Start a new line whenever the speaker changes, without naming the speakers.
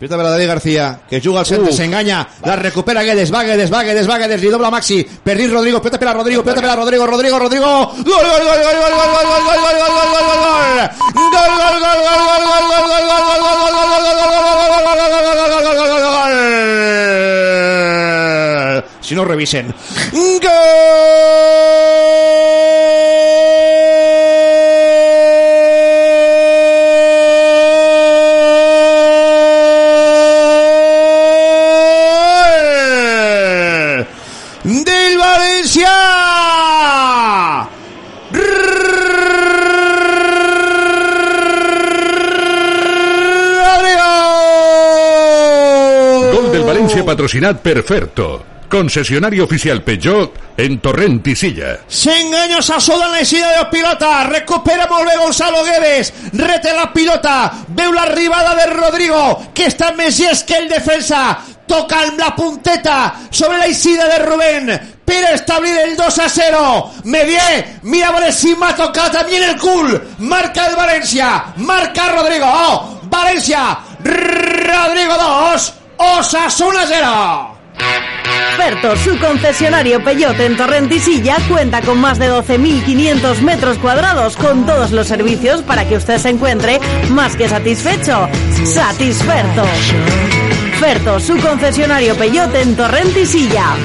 Pilota per a David García, que juga al centre,
Uh.
s'enganya, la recupera Guedes, va Guedes, va Guedes, va Guedes, li dobla Maxi, perdit Rodrigo, pilota per a Rodrigo, per a Rodrigo, Rodrigo, Rodrigo, gol, gol, gol, gol, gol, gol, gol, gol, gol, gol, gol, gol, gol, gol, gol, gol, si no revisen. ¡Gol! del Valencia.
Gol del Valencia patrocinad perfecto. Concesionario oficial Peugeot en Torrent y Silla.
Se engaños a Soda en la silla de los pilotas. Recupera Molve Gonzalo Guedes. Rete la pilota. Veo la arribada de Rodrigo. Que está Messi, es que el defensa toca amb la punteta sobre l'eixida de Rubén, per establir el 2 a 0. Medier, mira a veure si m'ha tocat a mi en el cul. Marca el València, marca Rodrigo. Oh, València, Rodrigo 2, Osasuna 0.
Ferto, su concesionario Peyote en Torrentisilla, cuenta con más de 12.500 metros cuadrados con todos los servicios para que usted se encuentre más que satisfecho. Satisferto. Ferto, su concesionario Peyote en Torrentisilla.